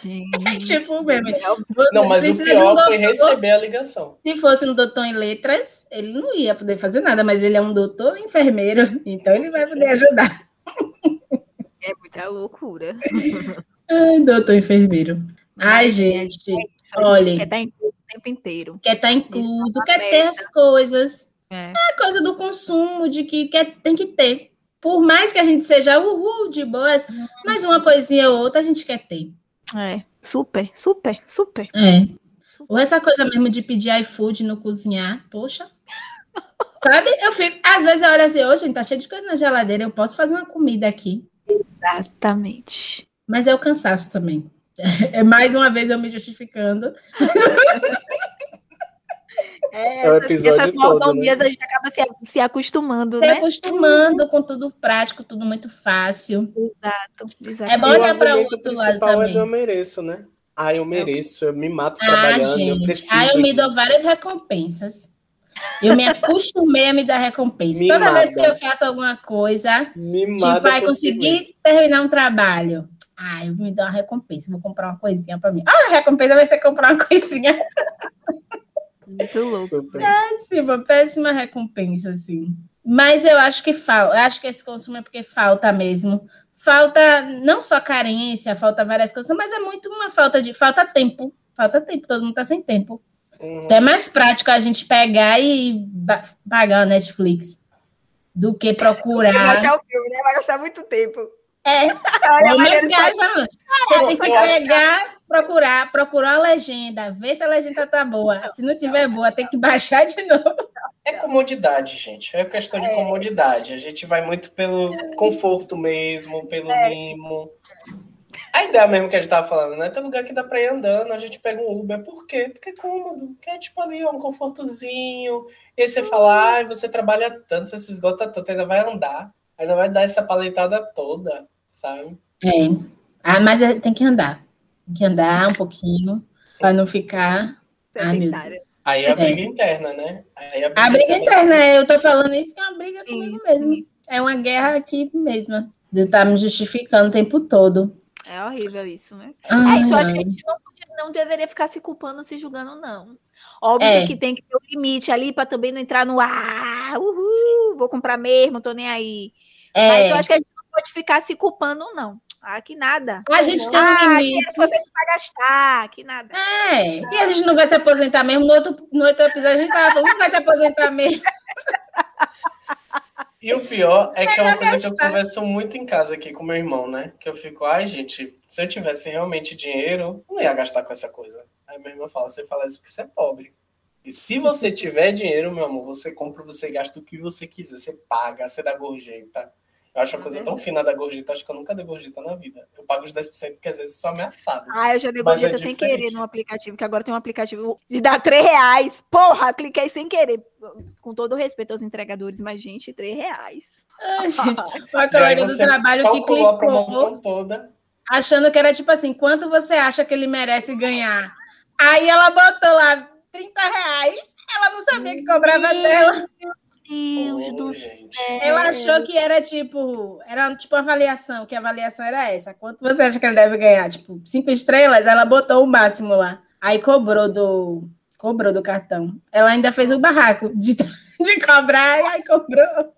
Gente, *laughs* tipo, bebê. Não, mas o pior foi receber a ligação. Se fosse um doutor em letras, ele não ia poder fazer nada, mas ele é um doutor enfermeiro, então ele vai poder ajudar. É muita loucura. Ai, doutor enfermeiro. Ai, gente, olha. Quer estar incluso o tempo inteiro. Quer estar incluso, quer ter as coisas. É. é coisa do consumo, de que quer, tem que ter. Por mais que a gente seja uhul de boas, uhum. mas uma coisinha ou outra a gente quer ter. É, super, super, super. É. Ou essa coisa mesmo de pedir iFood no cozinhar, poxa. *laughs* Sabe? Eu fico, às vezes eu olho assim, hoje, gente, tá cheio de coisa na geladeira, eu posso fazer uma comida aqui. Exatamente. Mas é o cansaço também. *laughs* É mais uma vez eu me justificando. *laughs* É, é o episódio essa todo, né? a gente acaba se, se acostumando, se né? acostumando com tudo prático, tudo muito fácil. Exato, exato. É bom olhar para o outro lado também. É do eu mereço, né? Ah, eu mereço, eu me mato ah, trabalhando, gente. eu preciso Ah, eu me dou várias recompensas. Eu me acostumei a me dar recompensa. Me Toda vez que eu faço alguma coisa, me tipo, aí conseguir terminar um trabalho. Ah, eu vou me dar uma recompensa, vou comprar uma coisinha para mim. Ah, a recompensa vai ser comprar uma *laughs* coisinha. Muito louco. Super. Péssima, péssima recompensa, assim. Mas eu acho que falta, eu acho que esse consumo é porque falta mesmo. Falta não só carência, falta várias coisas, mas é muito uma falta de falta tempo. Falta tempo, todo mundo tá sem tempo. Uhum. Então é mais prático a gente pegar e pagar a Netflix do que procurar. Vai achar o filme, né? Vai gastar muito tempo. É, Olha, mas gasta, Você tem que pegar, procurar, procurar a legenda, ver se a legenda tá boa. Se não tiver boa, tem que baixar de novo. É comodidade, gente. É questão de é. comodidade. A gente vai muito pelo conforto mesmo, pelo é. mimo. A ideia mesmo que a gente tava falando, né? Tem lugar que dá para ir andando, a gente pega um Uber. Por quê? Porque é cômodo. Porque é tipo ali, um confortozinho. E aí você fala, ah, você trabalha tanto, você se esgota tanto, ainda vai andar. Ainda vai dar essa paletada toda, sabe? É. Ah, mas é, tem que andar. Tem que andar um pouquinho para não ficar. Ah, meu Deus. Aí é a briga é. interna, né? Aí a briga, a briga interna, é, eu tô falando isso que é uma briga comigo mesmo. É uma guerra aqui mesmo. De estar tá me justificando o tempo todo. É horrível isso, né? Ah, é isso, eu acho que a gente não, não deveria ficar se culpando, se julgando, não. Óbvio é. que tem que ter um limite ali para também não entrar no ah, uhul, vou comprar mesmo, tô nem aí. É. Mas eu acho que a gente pode ficar se culpando, não. Ah, que nada. A gente tem um ah, limite. foi feito para gastar, que nada. É, e a gente não vai se aposentar mesmo. No outro, no outro episódio a gente tava falando, não vai se aposentar mesmo. E o pior é que é uma coisa que eu converso muito em casa aqui com meu irmão, né? Que eu fico, ai, gente, se eu tivesse realmente dinheiro, não ia gastar com essa coisa. Aí meu irmão fala, você fala isso porque você é pobre. E se você tiver dinheiro, meu amor, você compra, você gasta o que você quiser, você paga, você dá gorjeta. Eu acho uma coisa tão fina da gorjeta, acho que eu nunca dei gorjeta na vida. Eu pago os 10% porque às vezes sou ameaçado. Ah, eu já dei é gorjeta é sem querer no aplicativo, que agora tem um aplicativo de dar 3 reais. Porra, cliquei sem querer. Com todo respeito aos entregadores, mas, gente, 3 reais. Ai, *laughs* gente, uma colega do trabalho que clicou. A promoção toda. Achando que era tipo assim, quanto você acha que ele merece ganhar? Aí ela botou lá 30 reais. Ela não sabia que cobrava dela. Deus oh, do céu. Ela achou que era tipo, era tipo avaliação, que a avaliação era essa. Quanto você acha que ele deve ganhar? Tipo, cinco estrelas, ela botou o máximo lá. Aí cobrou do cobrou do cartão. Ela ainda fez o barraco de, *laughs* de cobrar e aí cobrou.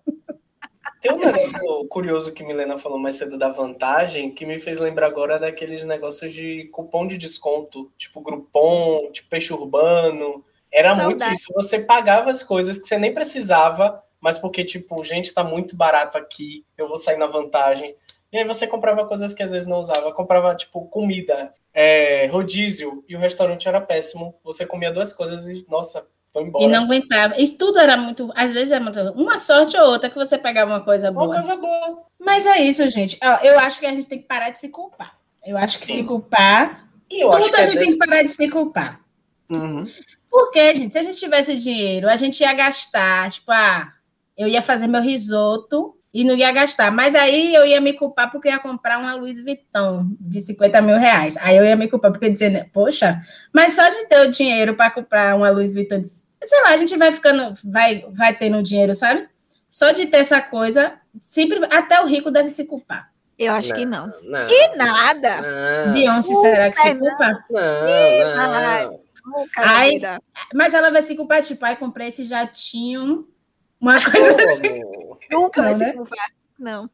Tem um negócio curioso que Milena falou mais cedo da vantagem, que me fez lembrar agora daqueles negócios de cupom de desconto, tipo Groupon, tipo Peixe Urbano. Era Saudade. muito isso. Você pagava as coisas que você nem precisava, mas porque, tipo, gente, tá muito barato aqui, eu vou sair na vantagem. E aí você comprava coisas que às vezes não usava. Comprava, tipo, comida, é, rodízio, e o restaurante era péssimo. Você comia duas coisas e, nossa, foi embora. E não aguentava. E tudo era muito. Às vezes era muito. Uma sorte ou outra que você pegava uma coisa boa. Uma coisa boa. Mas é isso, gente. Eu acho que a gente tem que parar de se culpar. Eu acho que Sim. se culpar. E eu tudo a gente tem que parar de se culpar. Uhum. Porque, gente, se a gente tivesse dinheiro, a gente ia gastar, tipo, ah, eu ia fazer meu risoto e não ia gastar. Mas aí eu ia me culpar porque ia comprar uma Louis Vuitton de 50 mil reais. Aí eu ia me culpar porque dizendo, poxa, mas só de ter o dinheiro para comprar uma Louis Vuitton, de, sei lá, a gente vai ficando, vai, vai tendo dinheiro, sabe? Só de ter essa coisa, sempre, até o rico deve se culpar. Eu acho não, que não. não. Que nada! Não. Beyoncé, será que se culpa? Não, não. Ai, mas ela vai se culpar, tipo, ai, comprei esse jatinho, uma coisa assim. Nunca vai né? se culpar, não.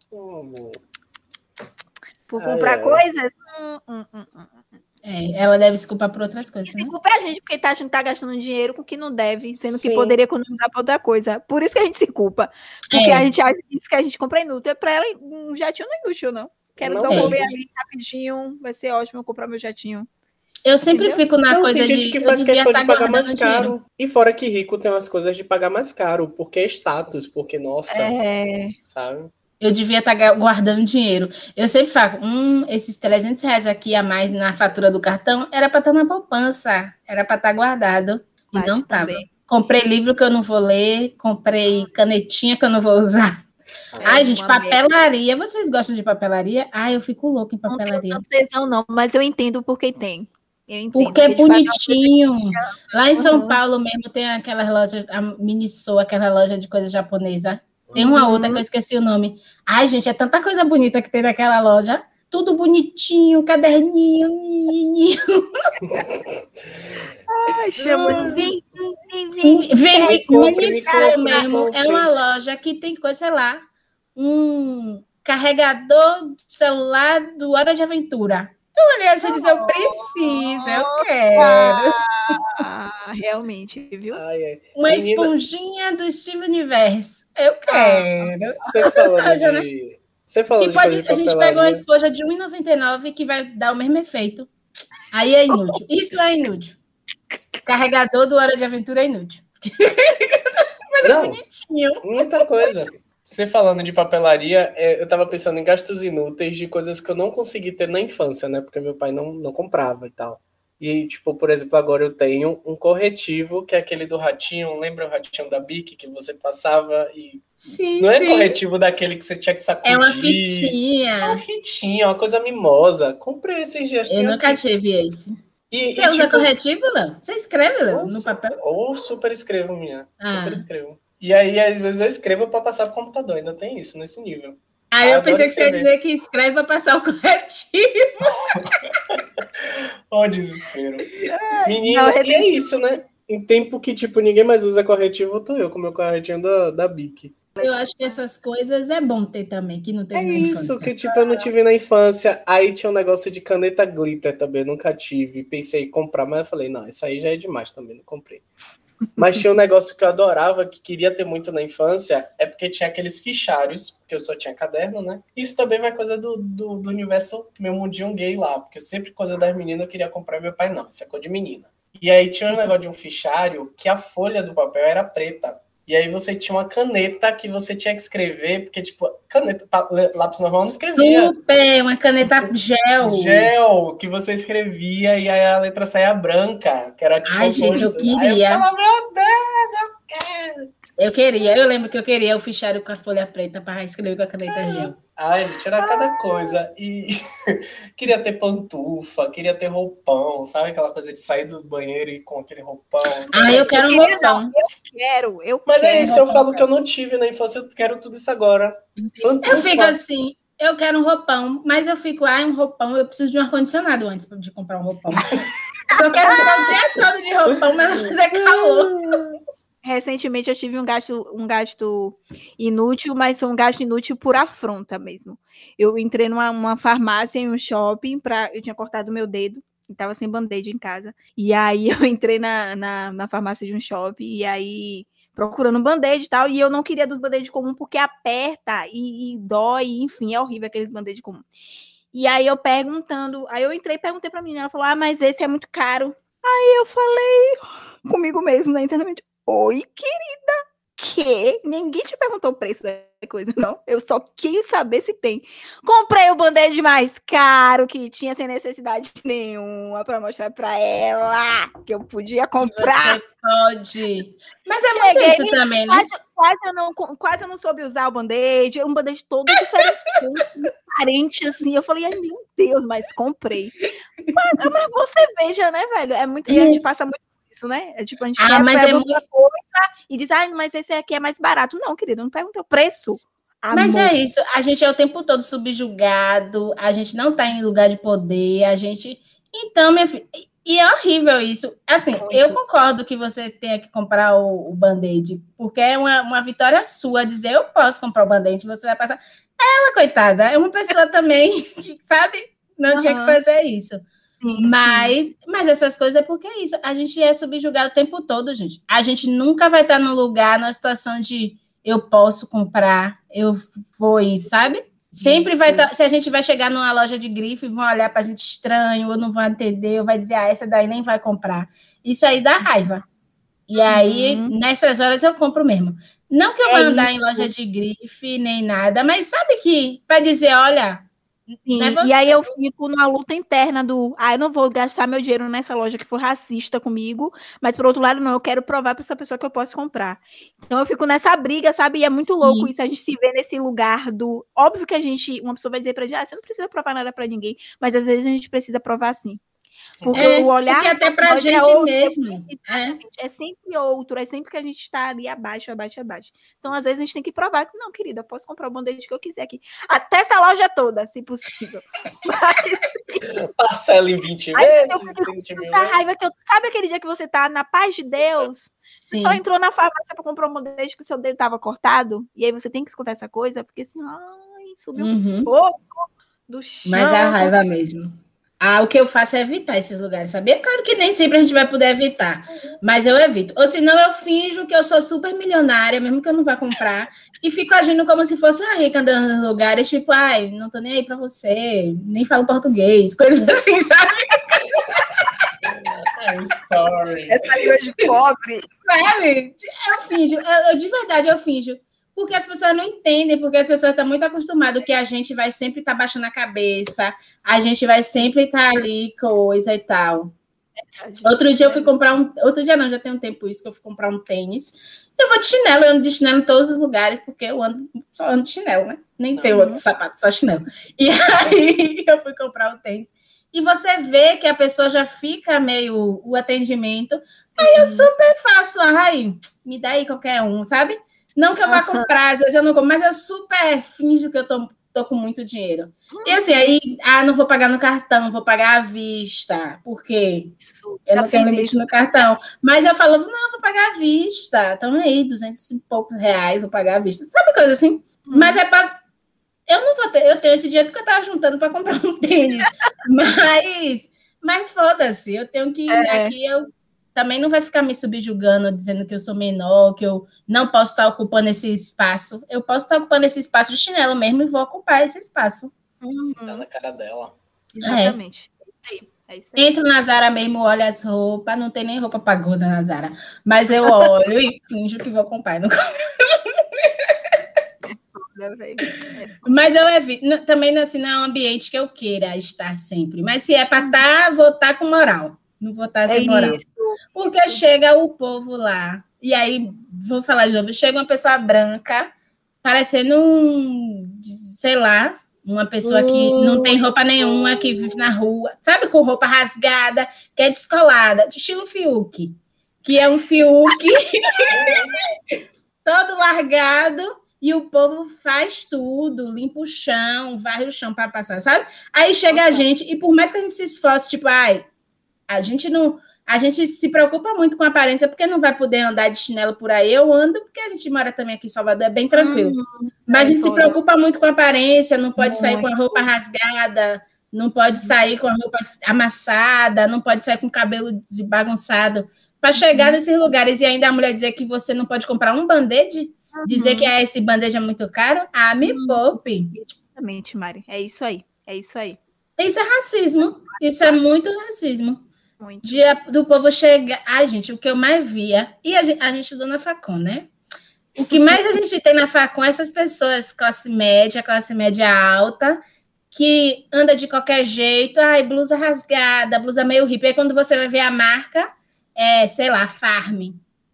Por comprar ai, coisas? Hum, hum, hum, hum, hum. É, ela deve se culpar por outras coisas. Né? Se culpa é a gente, porque tá achando que tá gastando dinheiro com o que não deve, sendo Sim. que poderia economizar para outra coisa. Por isso que a gente se culpa. Porque é. a gente acha que isso que a gente compra é inútil. É para ela um jatinho não é inútil, não. Quero não um rolê ali rapidinho, vai ser ótimo eu comprar meu jatinho. Eu sempre Entendeu? fico na não, coisa tem gente de, que faz questão de tá pagar mais caro. Dinheiro. E fora que rico tem umas coisas de pagar mais caro, porque é status, porque, nossa, é... sabe? Eu devia estar tá guardando dinheiro. Eu sempre falo, hum, esses 300 reais aqui a mais na fatura do cartão era para estar tá na poupança, era para estar tá guardado. E não estava. Comprei livro que eu não vou ler, comprei canetinha que eu não vou usar. É, Ai, gente, papelaria. Vocês gostam de papelaria? Ai, eu fico louco em papelaria. Não tenho tesão, não, mas eu entendo porque tem. Porque é bonitinho. Lá em São uhum. Paulo mesmo tem aquelas lojas, a Miniso, aquela loja de coisa japonesa. Tem uma uhum. outra que eu esqueci o nome. Ai, gente, é tanta coisa bonita que tem naquela loja. tudo bonitinho, caderninho. Ai, chama de vem, vem, vem. Vem, vem, mesmo. É uma loja que tem coisa, sei lá, um carregador celular do Hora de Aventura. Eu olhei assim e disse, eu preciso, eu quero. Ah, realmente, viu? Ai, ai. Uma Menina... esponjinha do Steven Universe. Eu quero. Você falou *laughs* de... Né? Você falou que pode, A gente pega uma esponja de R$1,99 que vai dar o mesmo efeito. Aí é inútil. Isso é inútil. Carregador do Hora de Aventura é inútil. *laughs* Mas é Não, é bonitinho. Muita coisa. Você falando de papelaria, é, eu estava pensando em gastos inúteis de coisas que eu não consegui ter na infância, né? Porque meu pai não, não comprava e tal. E, tipo, por exemplo, agora eu tenho um corretivo, que é aquele do ratinho, lembra o ratinho da Bic que você passava e. Sim. Não é sim. corretivo daquele que você tinha que sacudir. É uma fitinha. É uma fitinha, uma coisa mimosa. Comprei esses dias. Eu nunca aqui. tive esse. E, você e, usa tipo, corretivo, não? Você escreve, Léo, no papel? Ou super escrevo, minha. Ah. Super escrevo. E aí, às vezes, eu escrevo para passar pro computador, ainda tem isso nesse nível. Aí eu, eu pensei que você ia dizer que escreve para passar o corretivo. *laughs* Ó, oh, desespero. Menina, é isso, né? Em tempo que, tipo, ninguém mais usa corretivo, tô eu com meu corretinho da, da Bic. Eu acho que essas coisas é bom ter também, que não tem É isso, que tipo, eu não tive na infância. Aí tinha um negócio de caneta glitter também, nunca tive. Pensei em comprar, mas eu falei, não, isso aí já é demais também, não comprei. Mas tinha um negócio que eu adorava, que queria ter muito na infância, é porque tinha aqueles fichários, porque eu só tinha caderno, né? Isso também vai coisa do, do, do universo, meu mundinho gay lá, porque sempre coisa das meninas eu queria comprar meu pai, não, isso é coisa de menina. E aí tinha um negócio de um fichário que a folha do papel era preta. E aí você tinha uma caneta que você tinha que escrever, porque, tipo, caneta, lápis normal não escrevia. Super, uma caneta gel. Gel, que você escrevia e aí a letra saía branca, que era tipo... Ai, gente, eu queria. Aí eu falava, meu Deus, eu quero. Eu queria, eu lembro que eu queria o fichário com a folha preta para escrever com a caneta é. gel. Ai, gente, era cada coisa. E *laughs* queria ter pantufa, queria ter roupão, sabe? Aquela coisa de sair do banheiro e com aquele roupão. Ah, eu quero um roupão. Eu quero, eu Mas é quero. é isso, eu falo que eu não tive na infância, eu quero tudo isso agora. Pantufa. Eu fico assim, eu quero um roupão, mas eu fico, ai, um roupão, eu preciso de um ar-condicionado antes de comprar um roupão. *laughs* eu quero ficar o dia todo de roupão, mas fazer calor. *laughs* Recentemente eu tive um gasto, um gasto inútil, mas foi um gasto inútil por afronta mesmo. Eu entrei numa uma farmácia em um shopping para eu tinha cortado meu dedo e tava sem band-aid em casa. E aí eu entrei na, na, na farmácia de um shopping e aí procurando band-aid e tal, e eu não queria dos band-aid comum porque aperta e, e dói, enfim, é horrível aqueles band-aid comum. E aí eu perguntando, aí eu entrei e perguntei pra menina, ela falou: "Ah, mas esse é muito caro". Aí eu falei comigo mesmo na internet, Oi, querida. Que? Ninguém te perguntou o preço da coisa, não. Eu só quis saber se tem. Comprei o band-aid mais caro que tinha sem necessidade nenhuma para mostrar para ela que eu podia comprar. Você pode. Mas é Cheguei, muito isso também, né? Quase, quase, eu não, quase eu não soube usar o band-aid. Um band-aid todo diferente, *laughs* diferente, assim. Eu falei, ai meu Deus, mas comprei. Mas, mas você veja, né, velho? É muito. E a gente passa muito isso, né? É tipo, a gente ah, mas é muito... coisa e diz, ah, mas esse aqui é mais barato. Não, querido, não pergunta o preço. Amor. Mas é isso, a gente é o tempo todo subjugado, a gente não está em lugar de poder, a gente. Então, minha filha. E é horrível isso. Assim, Muito. eu concordo que você tenha que comprar o, o band-aid, porque é uma, uma vitória sua dizer eu posso comprar o band-aid, você vai passar. Ela, coitada, é uma pessoa também *laughs* que, sabe, não uhum. tinha que fazer isso. Sim, mas, sim. mas essas coisas é porque é isso. A gente é subjugado o tempo todo, gente. A gente nunca vai estar no lugar, na situação de eu posso comprar, eu vou ir, sabe? Sempre isso. vai estar. Se a gente vai chegar numa loja de grife, vão olhar para a gente estranho, ou não vão entender, ou vai dizer, ah, essa daí nem vai comprar. Isso aí dá raiva. E aí, uhum. nessas horas, eu compro mesmo. Não que eu é vá andar isso. em loja de grife, nem nada, mas sabe que, para dizer, olha, Sim, é e aí eu fico na luta interna do, ah, eu não vou gastar meu dinheiro nessa loja que foi racista comigo, mas por outro lado, não, eu quero provar para essa pessoa que eu posso comprar. Então eu fico nessa briga, sabe? E é muito Sim. louco isso, a gente se vê nesse lugar do, óbvio que a gente, uma pessoa vai dizer pra gente, ah, você não precisa provar nada para ninguém, mas às vezes a gente precisa provar sim. Porque é, o olhar. Porque até para a é gente é outro, mesmo. É. é sempre outro, é sempre que a gente está ali abaixo, abaixo, abaixo. Então, às vezes, a gente tem que provar que, não, querida, eu posso comprar o bandeja que eu quiser aqui. Até essa loja toda, se possível. *laughs* Mas... Parcela em 20 vezes. Eu fico 20 mil raiva que eu, sabe aquele dia que você tá na paz de Deus? Sim. Você só entrou na farmácia para comprar um bandeja que o seu dedo estava cortado, e aí você tem que escutar essa coisa, porque assim, ai, subiu uhum. um pouco do chão. Mas é a raiva mesmo. Ah, o que eu faço é evitar esses lugares, sabia? Claro que nem sempre a gente vai poder evitar, mas eu evito. Ou senão eu finjo que eu sou super milionária, mesmo que eu não vá comprar, e fico agindo como se fosse uma rica andando nos lugares, tipo, ai, não tô nem aí pra você, nem falo português, *laughs* coisas assim, sabe? I'm sorry. Essa língua de pobre. Sabe? Eu finjo, eu, eu, de verdade eu finjo. Porque as pessoas não entendem, porque as pessoas estão muito acostumadas que a gente vai sempre estar tá baixando a cabeça, a gente vai sempre estar tá ali, coisa e tal. Outro dia eu fui comprar um. Outro dia não, já tem um tempo isso que eu fui comprar um tênis. Eu vou de chinelo, eu ando de chinelo em todos os lugares, porque eu ando, só ando de chinelo, né? Nem tenho uhum. sapato, só chinelo. E *laughs* aí eu fui comprar o um tênis. E você vê que a pessoa já fica meio o atendimento. Aí eu uhum. super faço, ai, me dá aí qualquer um, sabe? Não que eu vá comprar, às vezes eu não compro, mas eu super finjo que eu tô, tô com muito dinheiro. E assim, aí, ah, não vou pagar no cartão, vou pagar à vista, porque isso, eu não tenho limite isso. no cartão. Mas eu falo, não, vou pagar à vista. Então aí, duzentos e poucos reais, vou pagar à vista. Sabe coisa assim? Hum. Mas é para eu não vou ter, eu tenho esse dinheiro porque eu estava juntando para comprar um tênis. *laughs* mas, mas foda-se, eu tenho que é. aqui, eu também não vai ficar me subjugando, dizendo que eu sou menor, que eu não posso estar ocupando esse espaço. Eu posso estar ocupando esse espaço de chinelo mesmo e vou ocupar esse espaço. Uhum. Tá na cara dela. Exatamente. É. É Entro na Zara mesmo, olho as roupas, não tem nem roupa para gorda na Zara, mas eu olho e finjo que vou comprar. Não... Mas eu evito, também assim, não é um ambiente que eu queira estar sempre. Mas se é para estar, tá, vou estar tá com moral. Não vou estar tá sem é moral. Isso, Porque isso. chega o povo lá, e aí, vou falar de novo, chega uma pessoa branca, parecendo um, sei lá, uma pessoa que não tem roupa nenhuma, que vive na rua, sabe, com roupa rasgada, que é descolada, de estilo Fiuk, que é um Fiuk *laughs* todo largado, e o povo faz tudo, limpa o chão, varre o chão para passar, sabe? Aí chega a gente, e por mais que a gente se esforce, tipo, ai, a gente não. A gente se preocupa muito com a aparência, porque não vai poder andar de chinelo por aí. Eu ando, porque a gente mora também aqui em Salvador, é bem tranquilo. Uhum. Mas a gente se preocupa muito com a aparência, não pode sair com a roupa rasgada, não pode sair com a roupa amassada, não pode sair com o cabelo bagunçado. Para chegar uhum. nesses lugares e ainda a mulher dizer que você não pode comprar um band-aid, Dizer que é esse bandeja muito caro? Ah, me uhum. poupe. Exatamente, Mari. É isso aí. É isso aí. Isso é racismo. Isso é muito racismo. Muito. Dia do povo chegar. Ai, gente, o que eu mais via. E a gente, a gente estudou na Facom, né? O que mais a *laughs* gente tem na Facom é essas pessoas, classe média, classe média alta, que anda de qualquer jeito, ai, blusa rasgada, blusa meio hippie. Aí quando você vai ver a marca, é, sei lá, Farm.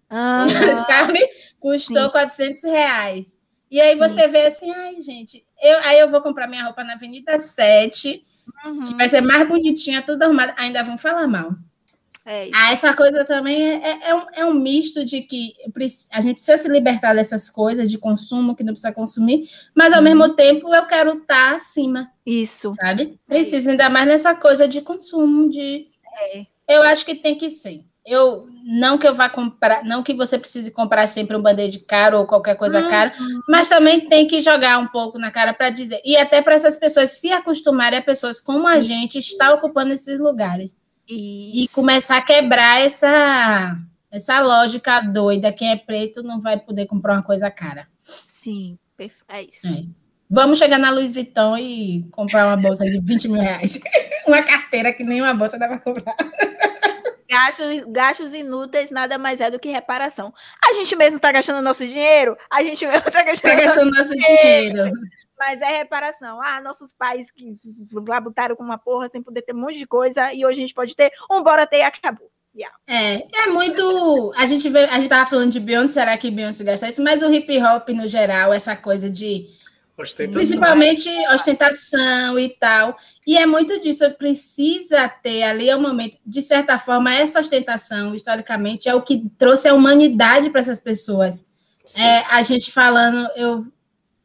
Ah, *laughs* sabe? Custou sim. 400 reais. E aí sim. você vê assim, ai, gente, eu, aí eu vou comprar minha roupa na Avenida 7, uhum. que vai ser mais bonitinha, tudo arrumado. Ainda vão falar mal. É ah, essa coisa também é, é, é, um, é um misto de que a gente precisa se libertar dessas coisas de consumo que não precisa consumir, mas ao uhum. mesmo tempo eu quero estar acima. Isso. Sabe? Preciso, ainda mais nessa coisa de consumo, de. É. Eu acho que tem que ser eu não que eu vá comprar, não que você precise comprar sempre um bandeja caro ou qualquer coisa uhum. cara, mas também tem que jogar um pouco na cara para dizer e até para essas pessoas se acostumarem a pessoas como a gente estar ocupando esses lugares Isso. e começar a quebrar essa essa lógica doida quem é preto não vai poder comprar uma coisa cara. Sim, é isso. É. Vamos chegar na Louis Vuitton e comprar uma bolsa de 20 mil reais. *laughs* uma carteira que nem uma bolsa dá para comprar. Gastos, gastos inúteis nada mais é do que reparação. A gente mesmo está gastando nosso dinheiro, a gente mesmo está gastando, tá gastando nosso dinheiro. dinheiro. Mas é reparação. Ah, nossos pais que lá botaram com uma porra sem poder ter um monte de coisa e hoje a gente pode ter, um bora ter e acabou. Yeah. É, é muito. A gente vê, a gente tava falando de Beyoncé, será que Beyoncé gasta isso? Mas o hip hop no geral, essa coisa de Ostentação. Principalmente ostentação e tal. E é muito disso, precisa ter ali é o momento, de certa forma, essa ostentação, historicamente, é o que trouxe a humanidade para essas pessoas. É, a gente falando, eu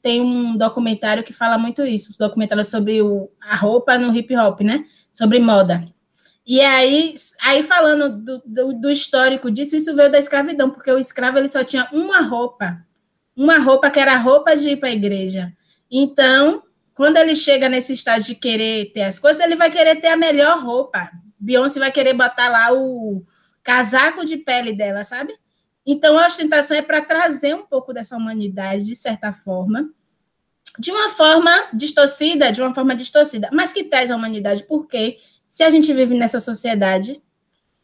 tenho um documentário que fala muito isso, um documentário sobre o, a roupa no hip hop, né? Sobre moda. E aí, aí falando do, do, do histórico disso, isso veio da escravidão, porque o escravo ele só tinha uma roupa, uma roupa que era a roupa de ir para a igreja. Então, quando ele chega nesse estágio de querer ter as coisas, ele vai querer ter a melhor roupa. Beyoncé vai querer botar lá o casaco de pele dela, sabe? Então, a ostentação é para trazer um pouco dessa humanidade, de certa forma, de uma forma distorcida, de uma forma distorcida, mas que traz a humanidade, porque se a gente vive nessa sociedade,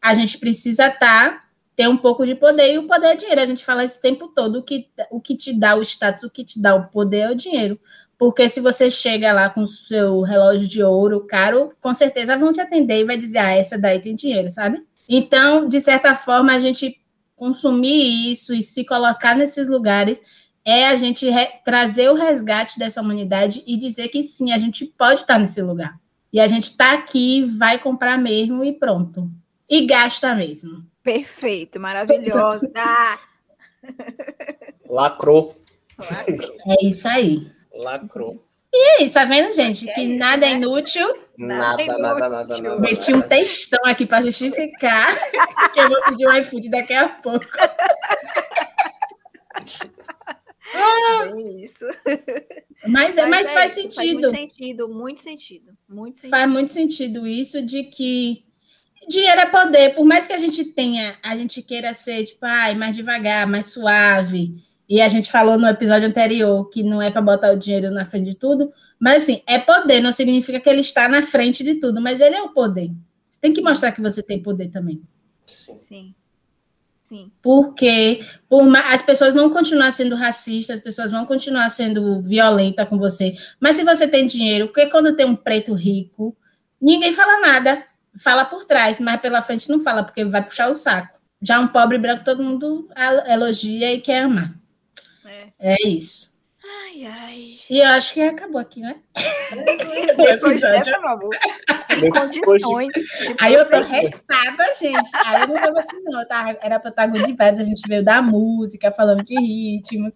a gente precisa estar tá ter um pouco de poder, e o poder é dinheiro. A gente fala o tempo todo. O que, o que te dá o status, o que te dá o poder é o dinheiro. Porque se você chega lá com o seu relógio de ouro caro, com certeza vão te atender e vai dizer, ah, essa daí tem dinheiro, sabe? Então, de certa forma, a gente consumir isso e se colocar nesses lugares é a gente trazer o resgate dessa humanidade e dizer que sim, a gente pode estar nesse lugar. E a gente está aqui, vai comprar mesmo e pronto. E gasta mesmo. Perfeito, maravilhosa. *laughs* Lacrou. É isso aí. Lacrou. E é isso, tá vendo, gente? Que, nada é inútil. Nada, nada, nada, nada, nada. Meti um textão aqui para justificar *laughs* que eu vou pedir um iFood daqui a pouco. Ah, *laughs* isso. Mas, é, mas, mas é faz isso, sentido. Faz muito sentido, muito sentido, muito sentido. Faz muito sentido isso de que dinheiro é poder, por mais que a gente tenha, a gente queira ser tipo, ai, mais devagar, mais suave. E a gente falou no episódio anterior que não é para botar o dinheiro na frente de tudo, mas assim, é poder, não significa que ele está na frente de tudo, mas ele é o poder. Você tem que mostrar que você tem poder também. Sim. Sim. Sim. Porque por, as pessoas vão continuar sendo racistas, as pessoas vão continuar sendo violentas com você. Mas se você tem dinheiro, porque quando tem um preto rico, ninguém fala nada fala por trás, mas pela frente não fala, porque vai puxar o saco. Já um pobre branco, todo mundo elogia e quer amar. É, é isso. Ai, ai. E eu acho que acabou aqui, né? *laughs* Depois dessa, meu amor. condições. Aí eu tô retada, gente. Aí eu não tava assim, não. Tava, era pra estar good vibes, a gente veio da música, falando de ritmos.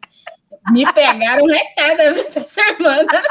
Me pegaram retada essa semana.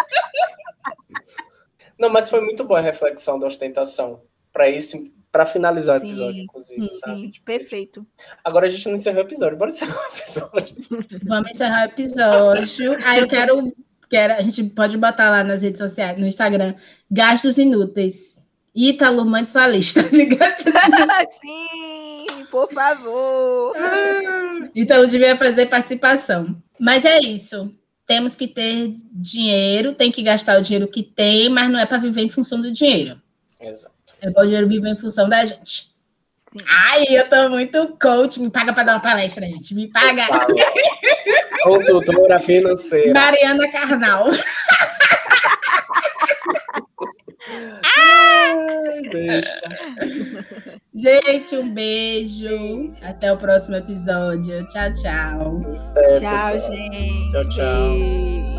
Não, mas foi muito boa a reflexão da ostentação para esse para finalizar sim, o episódio, inclusive, sim, sabe? Sim, tipo, perfeito. Agora a gente não encerrou o episódio, bora encerrar o episódio. *laughs* Vamos encerrar o episódio. Aí eu quero, quero. A gente pode botar lá nas redes sociais, no Instagram, gastos inúteis. Ítalo, mande sua lista de gastos *laughs* inúteis. Sim, por favor. Ah, Ítalo devia fazer participação. Mas é isso. Temos que ter dinheiro, tem que gastar o dinheiro que tem, mas não é para viver em função do dinheiro. Exato. É o dinheiro vive em função da gente. Sim. Ai, eu tô muito coach. Me paga para dar uma palestra, gente. Me paga. *laughs* Consultora financeira. Mariana Carnal. *laughs* Ai, besta. Gente, um beijo. Gente. Até o próximo episódio. Tchau, tchau. É, tchau, pessoal. gente. Tchau, tchau.